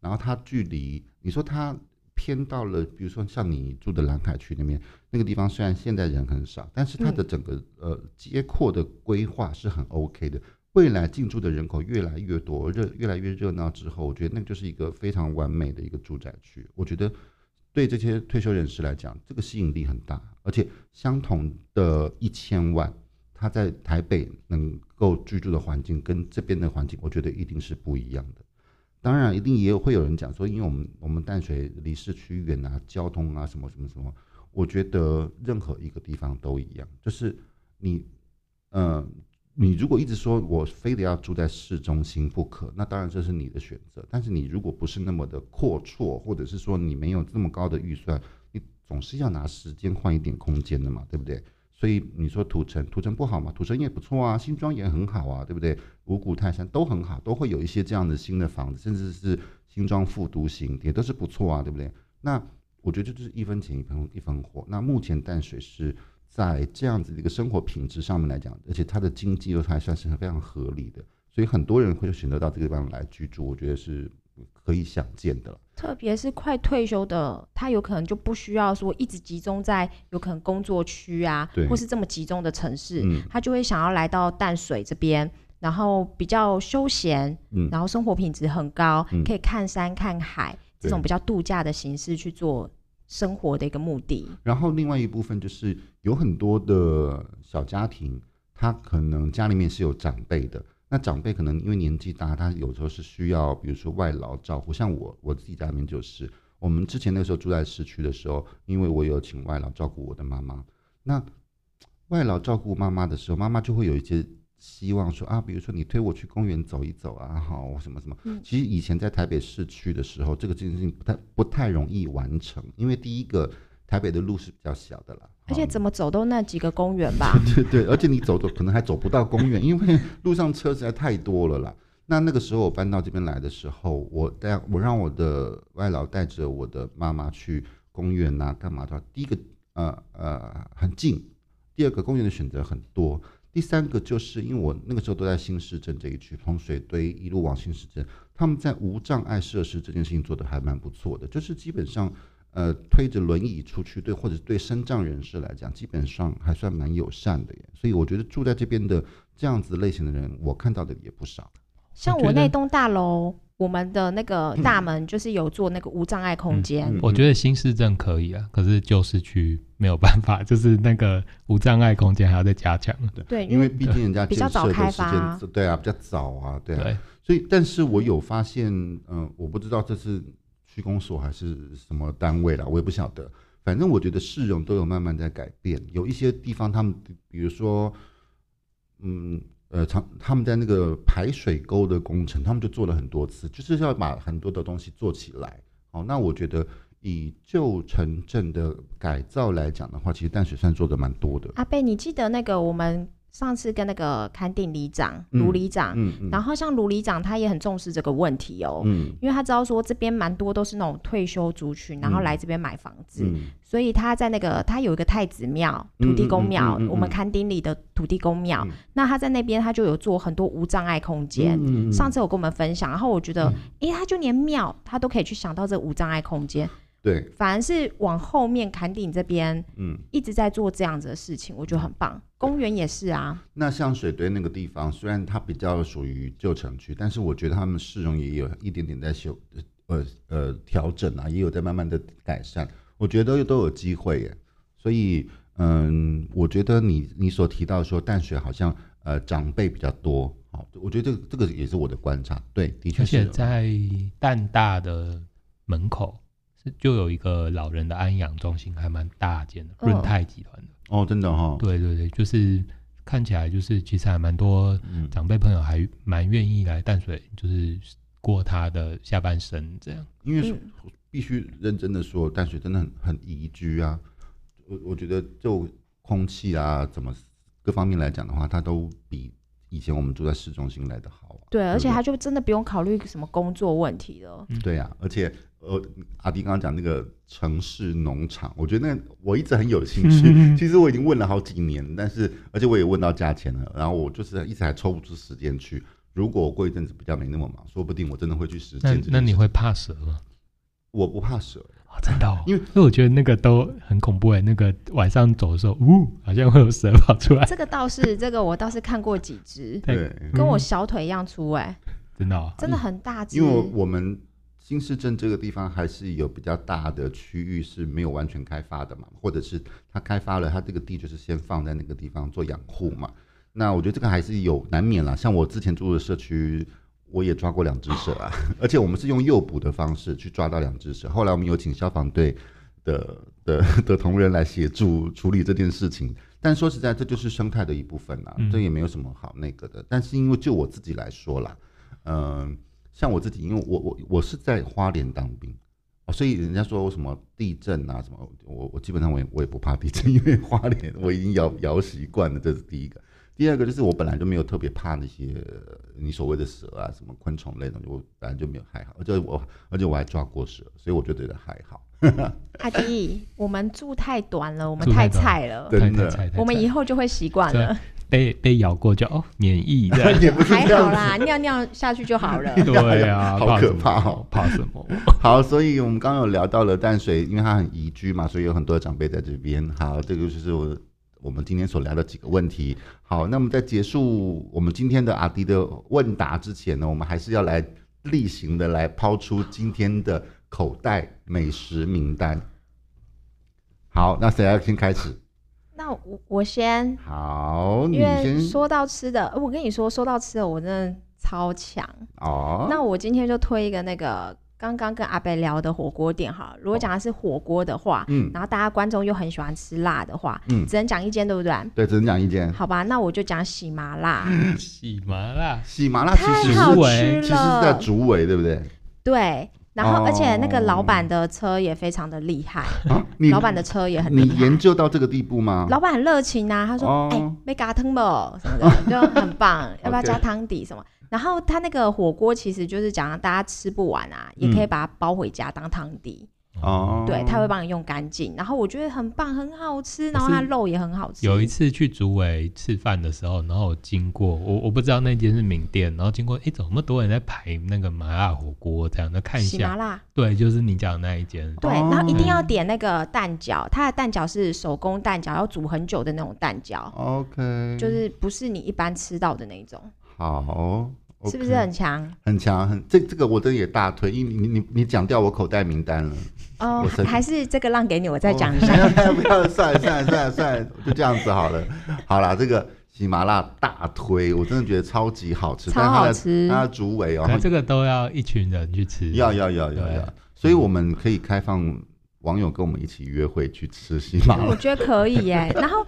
然后它距离你说它。偏到了，比如说像你住的蓝海区那边，那个地方虽然现在人很少，但是它的整个呃街廓的规划是很 OK 的。未来进驻的人口越来越多，热越来越热闹之后，我觉得那就是一个非常完美的一个住宅区。我觉得对这些退休人士来讲，这个吸引力很大，而且相同的一千万，他在台北能够居住的环境跟这边的环境，我觉得一定是不一样的。当然，一定也有会有人讲说，因为我们我们淡水离市区远啊，交通啊什么什么什么，我觉得任何一个地方都一样，就是你，呃，你如果一直说我非得要住在市中心不可，那当然这是你的选择。但是你如果不是那么的阔绰，或者是说你没有这么高的预算，你总是要拿时间换一点空间的嘛，对不对？所以你说土城，土城不好嘛？土城也不错啊，新庄也很好啊，对不对？五股泰山都很好，都会有一些这样的新的房子，甚至是新庄复都型也都是不错啊，对不对？那我觉得这就是一分钱一分一分货。那目前淡水是在这样子的一个生活品质上面来讲，而且它的经济又还算是非常合理的，所以很多人会选择到这个地方来居住，我觉得是。可以想见的，特别是快退休的，他有可能就不需要说一直集中在有可能工作区啊，或是这么集中的城市，嗯、他就会想要来到淡水这边，然后比较休闲，嗯、然后生活品质很高，嗯、可以看山看海，这种比较度假的形式去做生活的一个目的。然后另外一部分就是有很多的小家庭，他可能家里面是有长辈的。那长辈可能因为年纪大，他有时候是需要，比如说外劳照顾。像我，我自己家里面就是，我们之前那个时候住在市区的时候，因为我有请外劳照顾我的妈妈。那外劳照顾妈妈的时候，妈妈就会有一些希望说啊，比如说你推我去公园走一走啊，好什么什么。其实以前在台北市区的时候，这个这件事情不太不太容易完成，因为第一个台北的路是比较小的啦。而且怎么走都那几个公园吧？对对对，而且你走走可能还走不到公园，因为路上车实在太多了啦。那那个时候我搬到这边来的时候，我带我让我的外劳带着我的妈妈去公园啊，干嘛的？第一个呃呃很近，第二个公园的选择很多，第三个就是因为我那个时候都在新市镇这一区，从水堆一路往新市镇，他们在无障碍设施这件事情做的还蛮不错的，就是基本上。呃，推着轮椅出去，对，或者对身障人士来讲，基本上还算蛮友善的耶。所以我觉得住在这边的这样子类型的人，我看到的也不少。像我那栋大楼，我们的那个大门就是有做那个无障碍空间。嗯嗯嗯、我觉得新市镇可以啊，可是旧市区没有办法，就是那个无障碍空间还要再加强。对，对因为毕竟人家比较早开发，对啊，比较早啊，对啊。对所以，但是我有发现，嗯、呃，我不知道这是。区公所还是什么单位啦，我也不晓得。反正我觉得市容都有慢慢在改变，有一些地方他们比如说，嗯呃，长他们在那个排水沟的工程，他们就做了很多次，就是要把很多的东西做起来。哦，那我觉得以旧城镇的改造来讲的话，其实淡水算做的蛮多的。阿贝，你记得那个我们？上次跟那个勘定里长卢里长，然后像卢里长他也很重视这个问题哦，嗯、因为他知道说这边蛮多都是那种退休族群，然后来这边买房子，嗯、所以他在那个他有一个太子庙土地公庙，我们勘定里的土地公庙，嗯、那他在那边他就有做很多无障碍空间。上次有跟我们分享，然后我觉得，哎、嗯，他就连庙他都可以去想到这无障碍空间。对，反而是往后面坎顶这边，嗯，一直在做这样子的事情，我觉得很棒。公园也是啊。那像水堆那个地方，虽然它比较属于旧城区，但是我觉得他们市容也有一点点在修，呃呃调整啊，也有在慢慢的改善。我觉得都有机会耶。所以，嗯，我觉得你你所提到说淡水好像呃长辈比较多，好，我觉得这个这个也是我的观察。对，的确是。而且在淡大的门口。就有一个老人的安养中心，还蛮大间的，润泰集团的。哦，真的哈、哦。对对对，就是看起来就是其实还蛮多长辈朋友还蛮愿意来淡水，就是过他的下半生这样。因为必须认真的说，淡水真的很很宜居啊。我我觉得就空气啊，怎么各方面来讲的话，它都比以前我们住在市中心来的好、啊。对，而且它就真的不用考虑什么工作问题了。嗯、对呀、啊，而且。呃，阿迪刚刚讲那个城市农场，我觉得那我一直很有兴趣。其实我已经问了好几年，但是而且我也问到价钱了，然后我就是一直还抽不出时间去。如果我过一阵子比较没那么忙，说不定我真的会去实践。那那你会怕蛇吗？我不怕蛇，哦、真的、哦，因为因为我觉得那个都很恐怖哎，那个晚上走的时候，呜，好像会有蛇跑出来。这个倒是，这个我倒是看过几只，对，跟我小腿一样粗哎，真的、哦，真的很大只。因为我们。新市镇这个地方还是有比较大的区域是没有完全开发的嘛，或者是它开发了，它这个地就是先放在那个地方做养护嘛。那我觉得这个还是有难免啦。像我之前住的社区，我也抓过两只蛇啊，而且我们是用诱捕的方式去抓到两只蛇。后来我们有请消防队的的的同仁来协助处理这件事情。但说实在，这就是生态的一部分啦，这也没有什么好那个的。但是因为就我自己来说啦，嗯、呃。像我自己，因为我我我是在花莲当兵，所以人家说什么地震啊什么，我我基本上我也我也不怕地震，因为花莲我已经摇摇习惯了，这是第一个。第二个就是我本来就没有特别怕那些你所谓的蛇啊什么昆虫类的，我本来就没有还好，而且我而且我还抓过蛇，所以我就觉得还好。阿迪，我们住太短了，我们太菜了，真的，我们以后就会习惯了。被被咬过就哦免疫，也不是还好啦，尿尿下去就好了。对啊，好可怕哦，怕什么？好，所以我们刚刚有聊到了淡水，因为它很宜居嘛，所以有很多长辈在这边。好，这个就是我我们今天所聊的几个问题。好，那么在结束我们今天的阿迪的问答之前呢，我们还是要来例行的来抛出今天的口袋美食名单。好，那谁要先开始？那我我先好，因为说到吃的，我跟你说，说到吃的，我真的超强哦。那我今天就推一个那个刚刚跟阿伯聊的火锅店哈。如果讲的是火锅的话，嗯，然后大家观众又很喜欢吃辣的话，嗯，只能讲一间，对不对？对，只能讲一间。好吧，那我就讲喜麻辣。喜麻辣，喜麻辣其实是竹围，其实是在竹尾，对不对？对。然后，而且那个老板的车也非常的厉害，啊、老板的车也很厉害。你研究到这个地步吗？老板很热情啊，他说：“哎，没加汤不？什么的，就很棒。要不要加汤底什么？”然后他那个火锅其实就是讲大家吃不完啊，也可以把它包回家当汤底。哦，对，他会帮你用干净，然后我觉得很棒，很好吃，然后它肉也很好吃。有一次去竹围吃饭的时候，然后经过我，我不知道那间是名店，然后经过，哎，怎么那么多人在排那个麻辣火锅？这样的看一下，麻辣，对，就是你讲的那一间。对，然后一定要点那个蛋饺，它的蛋饺是手工蛋饺，要煮很久的那种蛋饺。OK，就是不是你一般吃到的那种。好。Okay, 是不是很强？很强，很这这个我真的也大推，因为你你你讲掉我口袋名单了。哦，还是这个让给你，我再讲一下。哦、不要，算了算了算了算了，就这样子好了。好啦，这个喜麻辣大推，我真的觉得超级好吃，超好吃。它的竹尾哦，它这个都要一群人去吃。要要要要要，所以我们可以开放网友跟我们一起约会去吃西马。我觉得可以耶。然后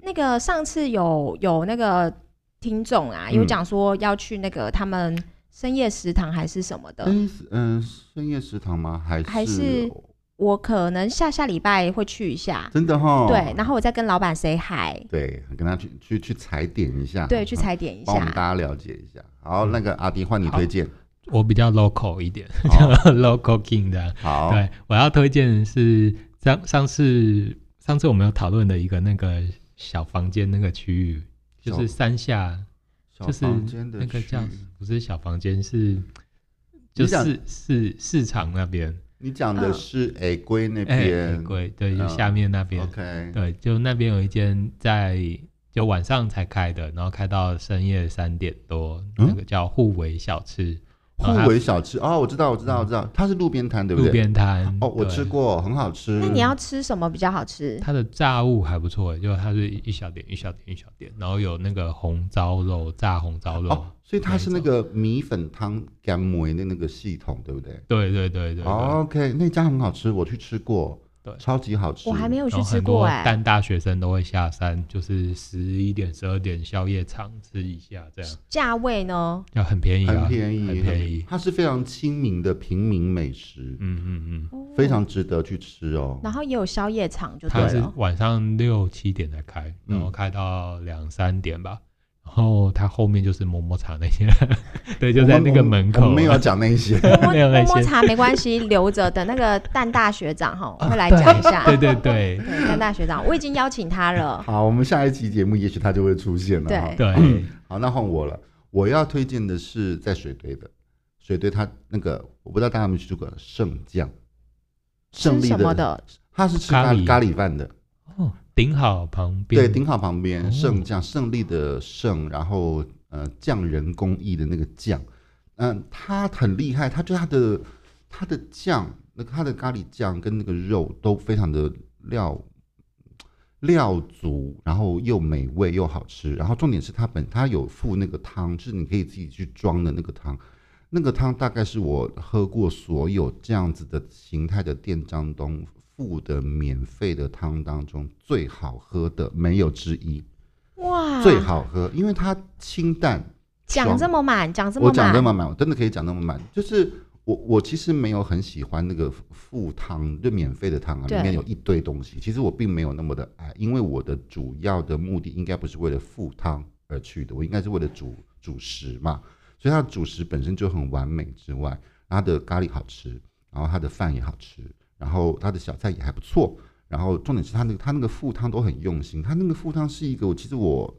那个上次有有那个听众啊，有讲说要去那个他们深夜食堂还是什么的。嗯嗯，深夜食堂吗？还是还是我可能下下礼拜会去一下。真的哈。对，然后我再跟老板 say hi。对，跟他去去去踩点一下。对，去踩点一下，帮我们大家了解一下。好，那个阿迪换你推荐。我比较 local 一点，叫 local king 的。好，对，我要推荐是上上次上次我们有讨论的一个那个小房间那个区域，就是山下，就是那个叫不是小房间，是就是市市场那边。你讲的是 A 龟那边矮龟对，就下面那边。OK，对，就那边有一间在就晚上才开的，然后开到深夜三点多，那个叫互为小吃。互为小吃哦，我知道，我知道，我知道，它是路边摊，对不对？路边摊哦，我吃过，很好吃。那你要吃什么比较好吃？它的炸物还不错，就它是一小点一小点一小点，然后有那个红糟肉，炸红糟肉，所以它是那个米粉汤干梅的那个系统，对不对？对对对对。OK，那家很好吃，我去吃过。超级好吃，我还没有去吃过哎。但大学生都会下山，就是十一点、十二点宵夜场吃一下这样。价位呢？要很便宜，很便宜，很便宜。它是非常亲民的平民美食，嗯嗯嗯，非常值得去吃哦。然后也有宵夜场，就对了。它是晚上六七点才开，然后开到两三点吧。然后他后面就是摸摸茶那些，对，就在那个门口。我没有要讲那些，摸摸茶没关系，留着等那个蛋大学长哈会来讲一下。对对 对，蛋大学长，我已经邀请他了。好，我们下一期节目也许他就会出现了。对对，好，那换我了。我要推荐的是在水堆的水堆，他那个我不知道大家有没有吃过胜将，胜利的，他是吃咖咖喱饭的。哦。顶好旁边，对，顶好旁边，胜将胜利的胜，然后呃，匠人工艺的那个匠，嗯、呃，他很厉害，他就他的他的酱，那个他的咖喱酱跟那个肉都非常的料料足，然后又美味又好吃，然后重点是他本他有附那个汤，就是你可以自己去装的那个汤，那个汤大概是我喝过所有这样子的形态的店当中。附的免费的汤当中最好喝的没有之一，哇，最好喝，因为它清淡。讲这么满，讲这么满，我讲这么满，我真的可以讲那么满。就是我我其实没有很喜欢那个附汤，就免费的汤啊，里面有一堆东西。其实我并没有那么的爱，因为我的主要的目的应该不是为了附汤而去的，我应该是为了主主食嘛。所以它的主食本身就很完美之外，它的咖喱好吃，然后它的饭也好吃。然后它的小菜也还不错，然后重点是它那个它那个副汤都很用心，它那个副汤是一个我其实我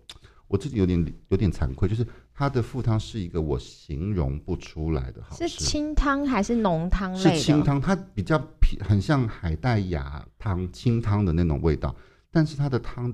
我自己有点有点惭愧，就是它的副汤是一个我形容不出来的好吃。是清汤还是浓汤类的？是清汤，它比较偏很像海带芽汤清汤的那种味道，但是它的汤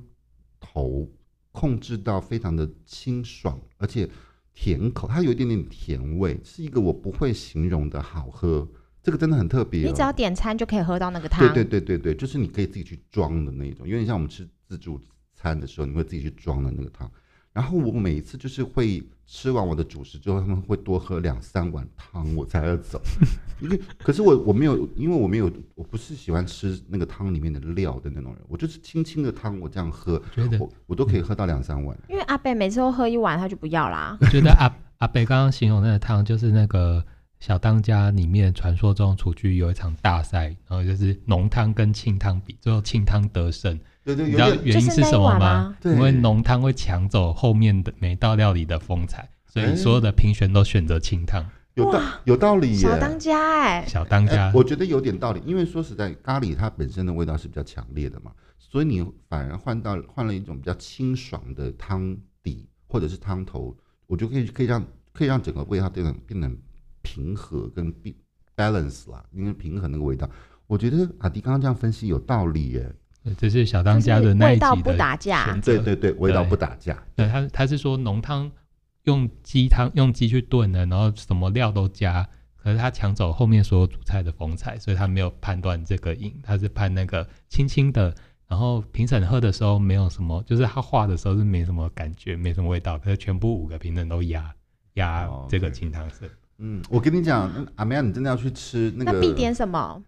头控制到非常的清爽，而且甜口，它有一点点甜味，是一个我不会形容的好喝。这个真的很特别，哦，你只要点餐就可以喝到那个汤。对对对对对，就是你可以自己去装的那种，有点像我们吃自助餐的时候，你会自己去装的那个汤。然后我每一次就是会吃完我的主食之后，他们会多喝两三碗汤，我才要走。因为可是我我没有，因为我没有，我不是喜欢吃那个汤里面的料的那种人，我就是清清的汤，我这样喝，我我都可以喝到两三碗。因为阿贝每次都喝一碗，他就不要啦。我觉得阿阿贝刚刚形容那个汤就是那个。小当家里面传说中厨具有一场大赛，然后就是浓汤跟清汤比，最后清汤得胜。对对，你知道原因是什么吗？就是、因为浓汤会抢走后面的每道料理的风采，所以所有的评选都选择清汤。有道有道理耶，小当家哎，小当家、欸，我觉得有点道理。因为说实在，咖喱它本身的味道是比较强烈的嘛，所以你反而换到换了一种比较清爽的汤底或者是汤头，我就可以可以让可以让整个味道变得变得。平和跟 balance 啦，因为平衡那个味道，我觉得阿迪刚刚这样分析有道理耶。这是小当家的那一集的味道不打架，对对对，味道不打架。对，他他是说浓汤用鸡汤用鸡去炖的，然后什么料都加，可是他抢走后面所有主菜的风采，所以他没有判断这个饮，他是判那个轻轻的，然后评审喝的时候没有什么，就是他画的时候是没什么感觉，没什么味道，可是全部五个评审都压压这个清汤色。嗯，我跟你讲，阿梅亚，你真的要去吃那个？那必点什么？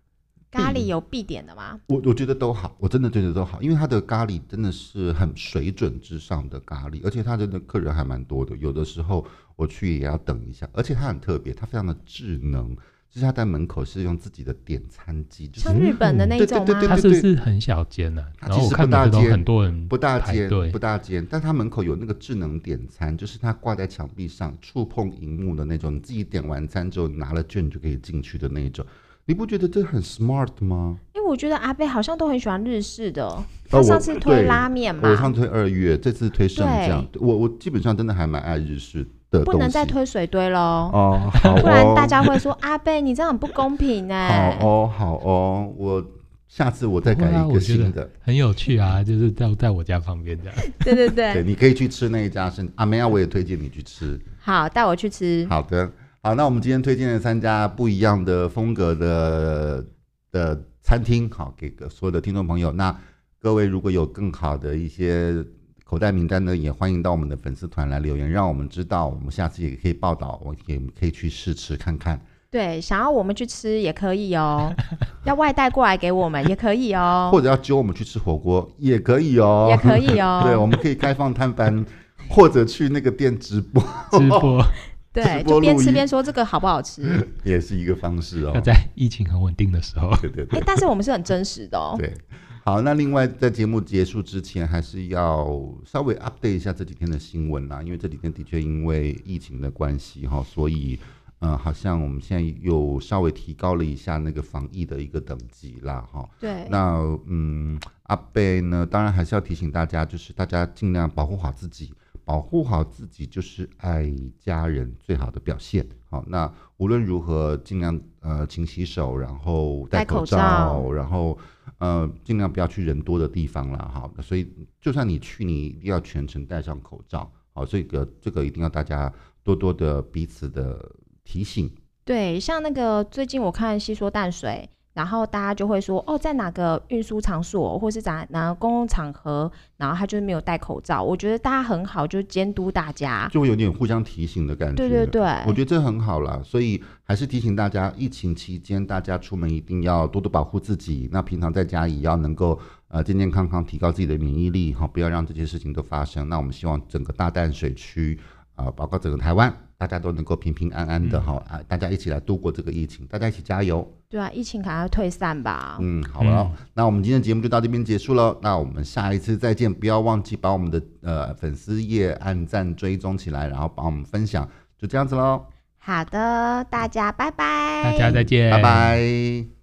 咖喱有必点的吗？我我觉得都好，我真的觉得都好，因为它的咖喱真的是很水准之上的咖喱，而且它真的客人还蛮多的，有的时候我去也要等一下，而且它很特别，它非常的智能。就是他在门口是用自己的点餐机，像日本的那种吗？它是不是很小间呢？然后我看到很多人不大间，不大间，但他门口有那个智能点餐，就是它挂在墙壁上，触碰荧幕的那种，你自己点完餐之后拿了券就可以进去的那种。你不觉得这很 smart 吗？因为我觉得阿贝好像都很喜欢日式的。他上次推拉面嘛，我上次推二月，这次推生酱。我我基本上真的还蛮爱日式。不能再推水堆喽，哦，不然大家会说阿贝，你这样很不公平哎。好哦，好哦，我下次我再改一个新的，很有趣啊，就是在在我家旁边这样。对 对对，对，你可以去吃那一家是阿梅亚，我也推荐你去吃。好，带我去吃。好的，好，那我们今天推荐了三家不一样的风格的的餐厅，好，给个所有的听众朋友。那各位如果有更好的一些。口袋名单呢，也欢迎到我们的粉丝团来留言，让我们知道，我们下次也可以报道，我也可以去试吃看看。对，想要我们去吃也可以哦，要外带过来给我们也可以哦，或者要揪我们去吃火锅也可以哦，也可以哦。对，我们可以开放探班，或者去那个店直播 直播，对，就边吃边说这个好不好吃，也是一个方式哦。要在疫情很稳定的时候，对对对。哎，但是我们是很真实的哦。对。好，那另外在节目结束之前，还是要稍微 update 一下这几天的新闻啦，因为这几天的确因为疫情的关系哈，所以嗯、呃，好像我们现在又稍微提高了一下那个防疫的一个等级啦哈。对。那嗯，阿贝呢，当然还是要提醒大家，就是大家尽量保护好自己，保护好自己就是爱家人最好的表现。好，那无论如何，尽量呃勤洗手，然后戴口罩，口罩然后。呃，尽量不要去人多的地方了，哈。所以，就算你去，你一定要全程戴上口罩，好，这个这个一定要大家多多的彼此的提醒。对，像那个最近我看戏说淡水。然后大家就会说，哦，在哪个运输场所，或是在哪个公共场合，然后他就是没有戴口罩。我觉得大家很好，就监督大家，就会有点互相提醒的感觉。对对对，我觉得这很好啦。所以还是提醒大家，疫情期间大家出门一定要多多保护自己。那平常在家也要能够呃健健康康，提高自己的免疫力，哈，不要让这些事情都发生。那我们希望整个大淡水区啊、呃，包括整个台湾。大家都能够平平安安的哈啊！大家一起来度过这个疫情，大家一起加油。对啊，疫情赶快退散吧。嗯，好了，嗯、那我们今天的节目就到这边结束了。那我们下一次再见，不要忘记把我们的呃粉丝页按赞追踪起来，然后帮我们分享，就这样子喽。好的，大家拜拜。大家再见，拜拜。